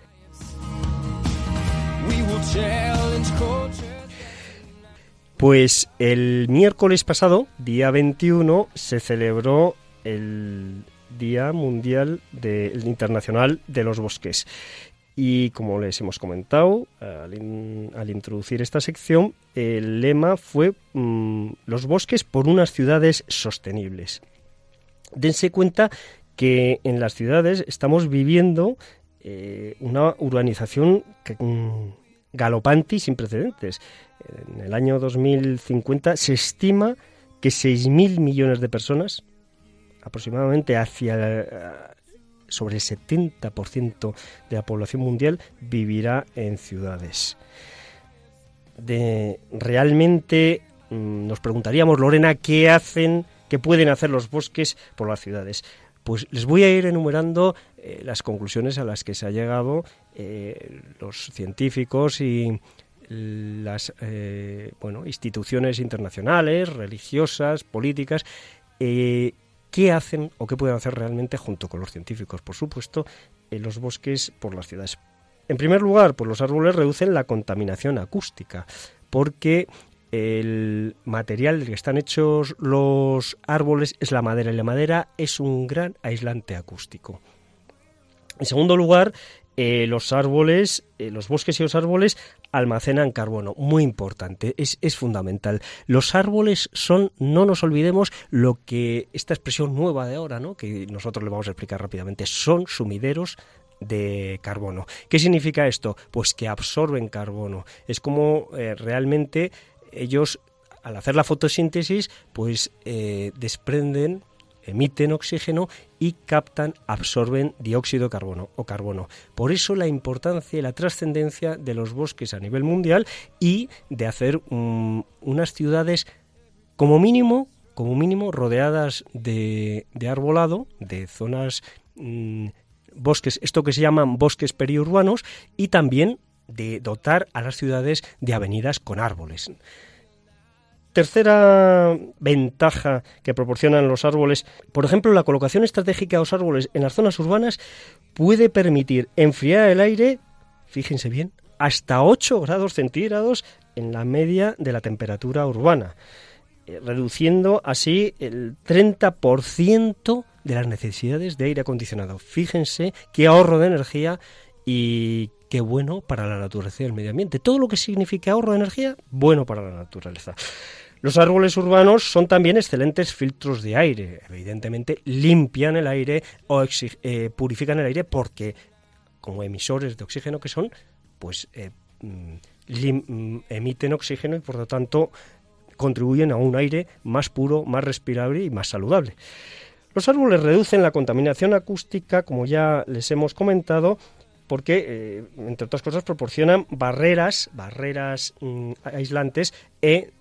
Pues el miércoles pasado, día 21, se celebró el Día Mundial de- Internacional de los Bosques. Y como les hemos comentado al, in- al introducir esta sección, el lema fue mm, los bosques por unas ciudades sostenibles. Dense cuenta que en las ciudades estamos viviendo eh, una urbanización mm, galopante y sin precedentes. En el año 2050 se estima que 6.000 millones de personas, aproximadamente hacia eh, sobre el 70% de la población mundial, vivirá en ciudades. De, realmente mm, nos preguntaríamos, Lorena, ¿qué hacen, qué pueden hacer los bosques por las ciudades? Pues les voy a ir enumerando eh, las conclusiones a las que se ha llegado eh, los científicos y las bueno, instituciones internacionales, religiosas, políticas, qué hacen o qué pueden hacer realmente junto con los científicos, por supuesto, en los bosques por las ciudades. En primer lugar, pues los árboles reducen la contaminación acústica, porque el material del que están hechos los árboles es la madera y la madera es un gran aislante acústico. En segundo lugar, eh, los árboles, eh, los bosques y los árboles almacenan carbono, muy importante, es, es fundamental. Los árboles son, no nos olvidemos, lo que esta expresión nueva de ahora, ¿no? que nosotros le vamos a explicar rápidamente, son sumideros de carbono. ¿Qué significa esto? Pues que absorben carbono. Es como eh, realmente ellos, al hacer la fotosíntesis, pues eh, desprenden emiten oxígeno y captan, absorben dióxido de carbono o carbono. Por eso la importancia y la trascendencia de los bosques a nivel mundial y de hacer mm, unas ciudades como mínimo, como mínimo rodeadas de, arbolado, de zonas mm, bosques, esto que se llaman bosques periurbanos y también de dotar a las ciudades de avenidas con árboles. Tercera ventaja que proporcionan los árboles, por ejemplo, la colocación estratégica de los árboles en las zonas urbanas puede permitir enfriar el aire, fíjense bien, hasta 8 grados centígrados en la media de la temperatura urbana, eh, reduciendo así el 30% de las necesidades de aire acondicionado. Fíjense qué ahorro de energía y qué bueno para la naturaleza y el medio ambiente. Todo lo que signifique ahorro de energía, bueno para la naturaleza. Los árboles urbanos son también excelentes filtros de aire. Evidentemente limpian el aire o eh, purifican el aire porque, como emisores de oxígeno que son, pues eh, mm, mm, emiten oxígeno y por lo tanto contribuyen a un aire más puro, más respirable y más saludable. Los árboles reducen la contaminación acústica, como ya les hemos comentado, porque, eh, entre otras cosas, proporcionan barreras, barreras mm, aislantes e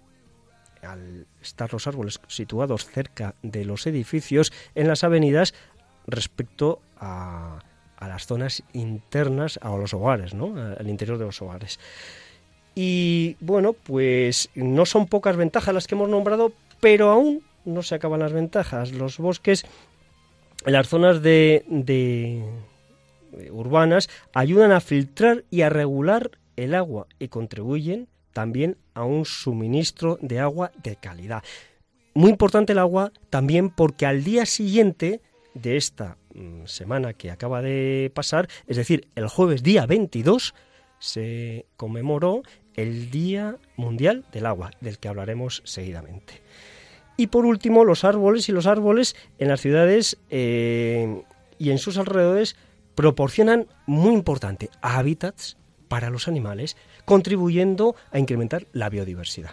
al estar los árboles situados cerca de los edificios en las avenidas respecto a, a las zonas internas, a los hogares, ¿no? al interior de los hogares. Y bueno, pues no son pocas ventajas las que hemos nombrado, pero aún no se acaban las ventajas. Los bosques las zonas de, de- de urbanas ayudan a filtrar y a regular el agua y contribuyen también a un suministro de agua de calidad. Muy importante el agua también porque al día siguiente de esta mm, semana que acaba de pasar, es decir, el jueves día 22, se conmemoró el Día Mundial del Agua, del que hablaremos seguidamente. Y por último, los árboles y los árboles en las ciudades eh, y en sus alrededores proporcionan muy importante hábitats para los animales, contribuyendo a incrementar la biodiversidad.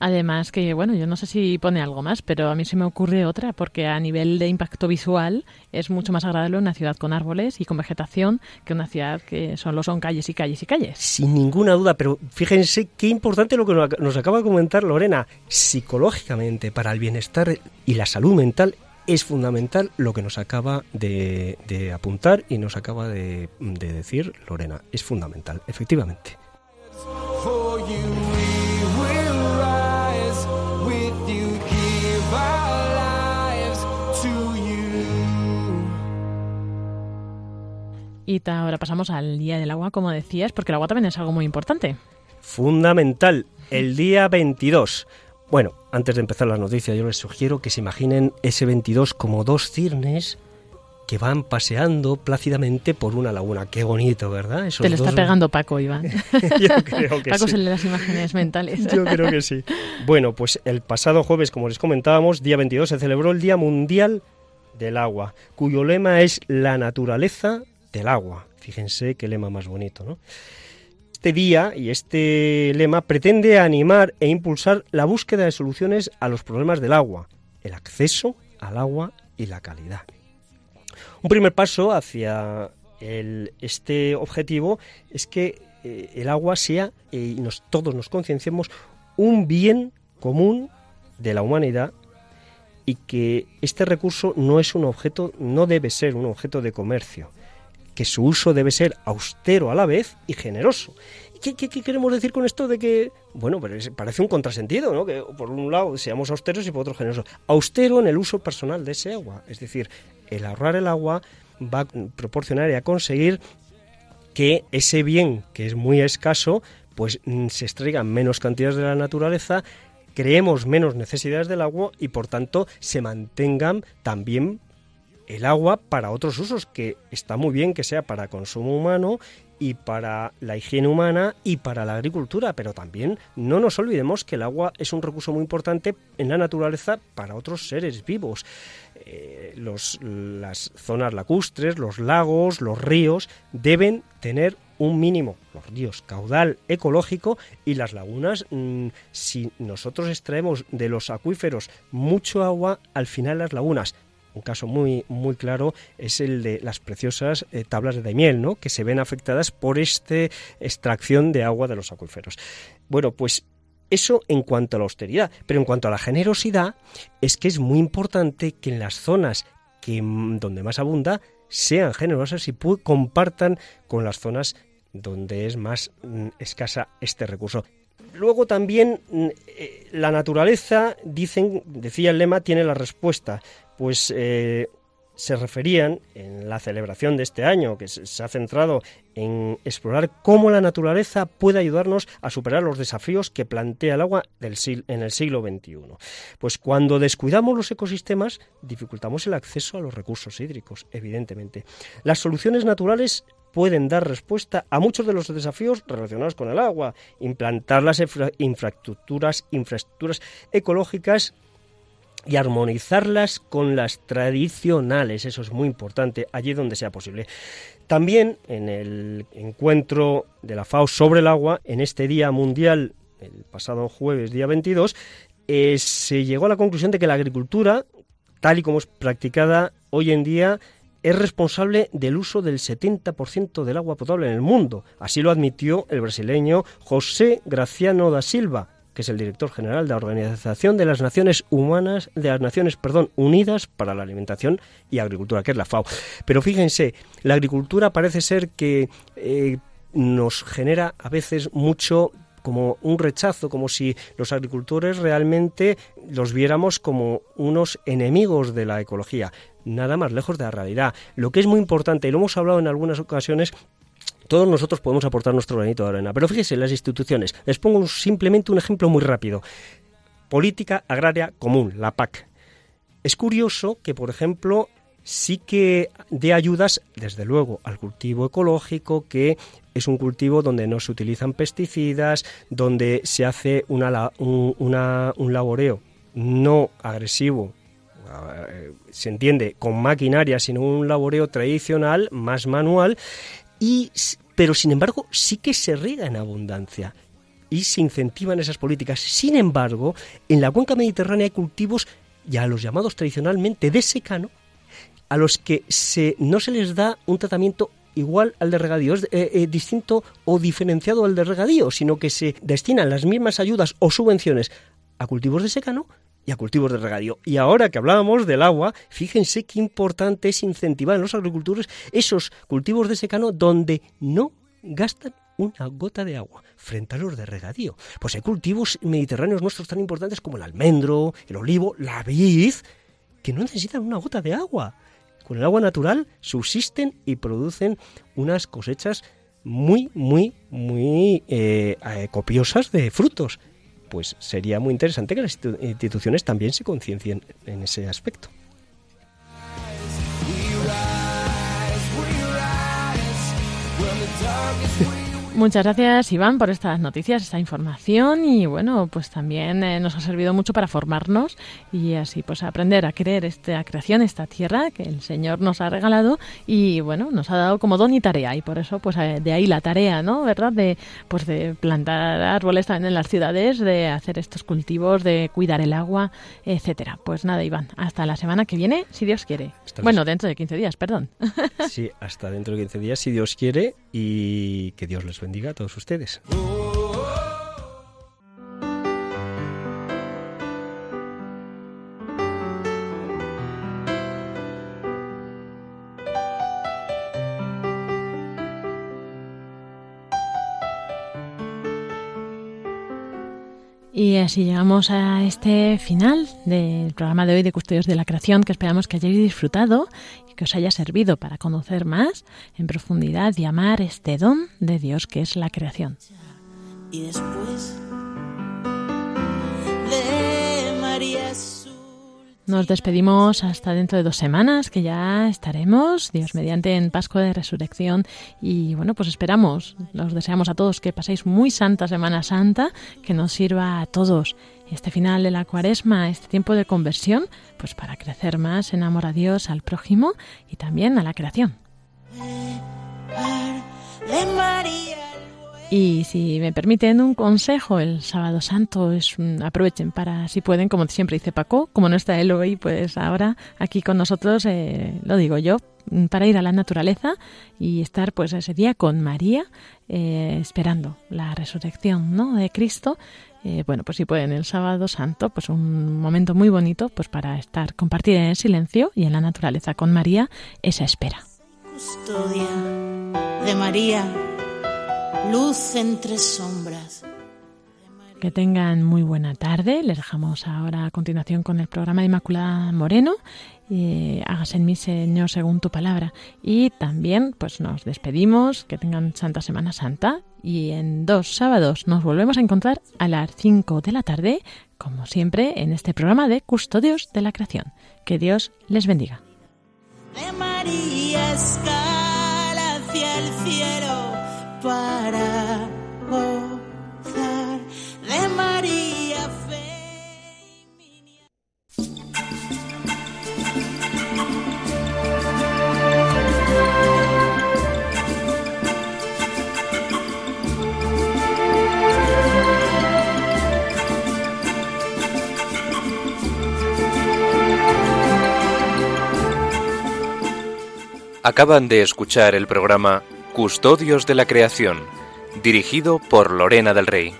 Además que, bueno, yo no sé si pone algo más, pero a mí se me ocurre otra, porque a nivel de impacto visual es mucho más agradable una ciudad con árboles y con vegetación que una ciudad que solo son calles y calles y calles. Sin ninguna duda, pero fíjense qué importante lo que nos acaba de comentar Lorena. Psicológicamente, para el bienestar y la salud mental, es fundamental lo que nos acaba de, de apuntar y nos acaba de, de decir Lorena. Es fundamental, efectivamente. Y ahora pasamos al Día del Agua, como decías, porque el agua también es algo muy importante. Fundamental, el día 22. Bueno, antes de empezar las noticias, yo les sugiero que se imaginen ese 22 como dos cirnes que van paseando plácidamente por una laguna. Qué bonito, ¿verdad? Esos Te lo está dos- pegando Paco, Iván. Yo creo que Paco sí. se lee las imágenes mentales. Yo creo que sí. Bueno, pues el pasado jueves, como les comentábamos, día 22, se celebró el Día Mundial del Agua, cuyo lema es la naturaleza del agua. Fíjense qué lema más bonito, ¿no? Este día y este lema pretende animar e impulsar la búsqueda de soluciones a los problemas del agua, el acceso al agua y la calidad. Un primer paso hacia el- este objetivo es que eh, el agua sea, eh, y todos nos concienciemos, un bien común de la humanidad y que este recurso no es un objeto, no debe ser un objeto de comercio, que su uso debe ser austero a la vez y generoso. ¿Y ¿Qué, qué- queremos decir con esto de que, bueno, parece un contrasentido, ¿no? Que por un lado seamos austeros y por otro generosos. Austero en el uso personal de ese agua, es decir, el ahorrar el agua va a proporcionar y a conseguir que ese bien, que es muy escaso, pues mm, se extraigan menos cantidades de la naturaleza, creemos menos necesidades del agua y por tanto se mantengan también el agua para otros usos, que está muy bien que sea para consumo humano y para la higiene humana y para la agricultura, pero también no nos olvidemos que el agua es un recurso muy importante en la naturaleza para otros seres vivos. Eh, los- las zonas lacustres, los lagos, los ríos deben tener un mínimo, los ríos, caudal ecológico y las lagunas, mm, si nosotros extraemos de los acuíferos mucho agua, al final las lagunas un caso muy, muy claro es el de las preciosas eh, tablas de Daimiel, ¿no? que se ven afectadas por esta extracción de agua de los acuíferos. Bueno, pues eso en cuanto a la austeridad, pero en cuanto a la generosidad, es que es muy importante que en las zonas que, mm, donde más abunda sean generosas y compartan con las zonas donde es más mm, escasa este recurso. Luego también mm, eh, la naturaleza, dicen, decía el lema, tiene la respuesta. Pues eh, se referían en la celebración de este año, que se ha centrado en explorar cómo la naturaleza puede ayudarnos a superar los desafíos que plantea el agua en el siglo XXI. Pues cuando descuidamos los ecosistemas, dificultamos el acceso a los recursos hídricos, evidentemente. Las soluciones naturales pueden dar respuesta a muchos de los desafíos relacionados con el agua, implantar las infra- infraestructuras, infraestructuras ecológicas y armonizarlas con las tradicionales, eso es muy importante, allí donde sea posible. También en el encuentro de la FAO sobre el agua, en este Día Mundial, el pasado jueves, día 22, eh, se llegó a la conclusión de que la agricultura, tal y como es practicada hoy en día, es responsable del uso del 70% del agua potable en el mundo. Así lo admitió el brasileño José Graciano da Silva, que es el director general de la Organización de las Naciones Humanas, de las Naciones, perdón, Unidas para la Alimentación y Agricultura, que es la FAO. Pero fíjense, la agricultura parece ser que eh, nos genera a veces mucho como un rechazo, como si los agricultores realmente los viéramos como unos enemigos de la ecología. Nada más lejos de la realidad. Lo que es muy importante, y lo hemos hablado en algunas ocasiones, todos nosotros podemos aportar nuestro granito de arena. Pero fíjese, las instituciones. Les pongo simplemente un ejemplo muy rápido. Política Agraria Común, la PAC. Es curioso que, por ejemplo, sí que dé ayudas, desde luego, al cultivo ecológico, que es un cultivo donde no se utilizan pesticidas, donde se hace una un, un laboreo no agresivo, eh, se entiende, con maquinaria, sino un laboreo tradicional, más manual, y, pero sin embargo sí que se riega en abundancia y se incentivan esas políticas. Sin embargo, en la cuenca mediterránea hay cultivos ya los llamados tradicionalmente de secano, a los que se, no se les da un tratamiento igual al de regadío, es eh, eh, distinto o diferenciado al de regadío, sino que se destinan las mismas ayudas o subvenciones a cultivos de secano y a cultivos de regadío. Y ahora que hablábamos del agua, fíjense qué importante es incentivar en los agricultores esos cultivos de secano donde no gastan una gota de agua frente a los de regadío. Pues hay cultivos mediterráneos nuestros tan importantes como el almendro, el olivo, la vid, que no necesitan una gota de agua. Con el agua natural subsisten y producen unas cosechas muy, muy, muy eh, eh, copiosas de frutos. Pues sería muy interesante que las institu- instituciones también se conciencien en ese aspecto. Muchas gracias, Iván, por estas noticias, esta información y bueno, pues también eh, nos ha servido mucho para formarnos y así pues aprender a creer esta creación, esta tierra que el Señor nos ha regalado y bueno, nos ha dado como don y tarea y por eso pues eh, de ahí la tarea, ¿no? ¿Verdad? De pues de plantar árboles también en las ciudades, de hacer estos cultivos, de cuidar el agua, etcétera. Pues nada, Iván, hasta la semana que viene, si Dios quiere. Hasta Bueno, dentro de 15 días, perdón. Sí, hasta dentro de 15 días, si Dios quiere, y que Dios les bendiga a todos ustedes. Y así llegamos a este final del programa de hoy de Custodios de la Creación, que esperamos que hayáis disfrutado y que os haya servido para conocer más en profundidad y amar este don de Dios que es la creación. y después Nos despedimos hasta dentro de dos semanas, que ya estaremos, Dios mediante, en Pascua de Resurrección. Y bueno, pues esperamos, los deseamos a todos que paséis muy santa Semana Santa, que nos sirva a todos este final de la cuaresma, este tiempo de conversión, pues para crecer más en amor a Dios, al prójimo y también a la creación. Y si me permiten un consejo, el sábado santo es aprovechen para, si pueden, como siempre dice Paco, como no está él hoy, pues ahora aquí con nosotros, eh, lo digo yo, para ir a la naturaleza y estar pues ese día con María, eh, esperando la resurrección ¿no? de Cristo. Eh, bueno, pues si pueden el sábado santo, pues un momento muy bonito pues para estar, compartir en el silencio y en la naturaleza con María esa espera. custodia de María, luz entre sombras. Que tengan muy buena tarde. Les dejamos ahora a continuación con el programa de Inmaculada Moreno. Eh, hágase en mí, Señor, según tu palabra. Y también, pues nos despedimos. Que tengan Santa Semana Santa. Y en dos sábados nos volvemos a encontrar a las 5 de la tarde, como siempre, en este programa de Custodios de la Creación. Que Dios les bendiga. De María escala hacia el cielo para María. Acaban de escuchar el programa Custodios de la Creación, dirigido por Lorena del Rey.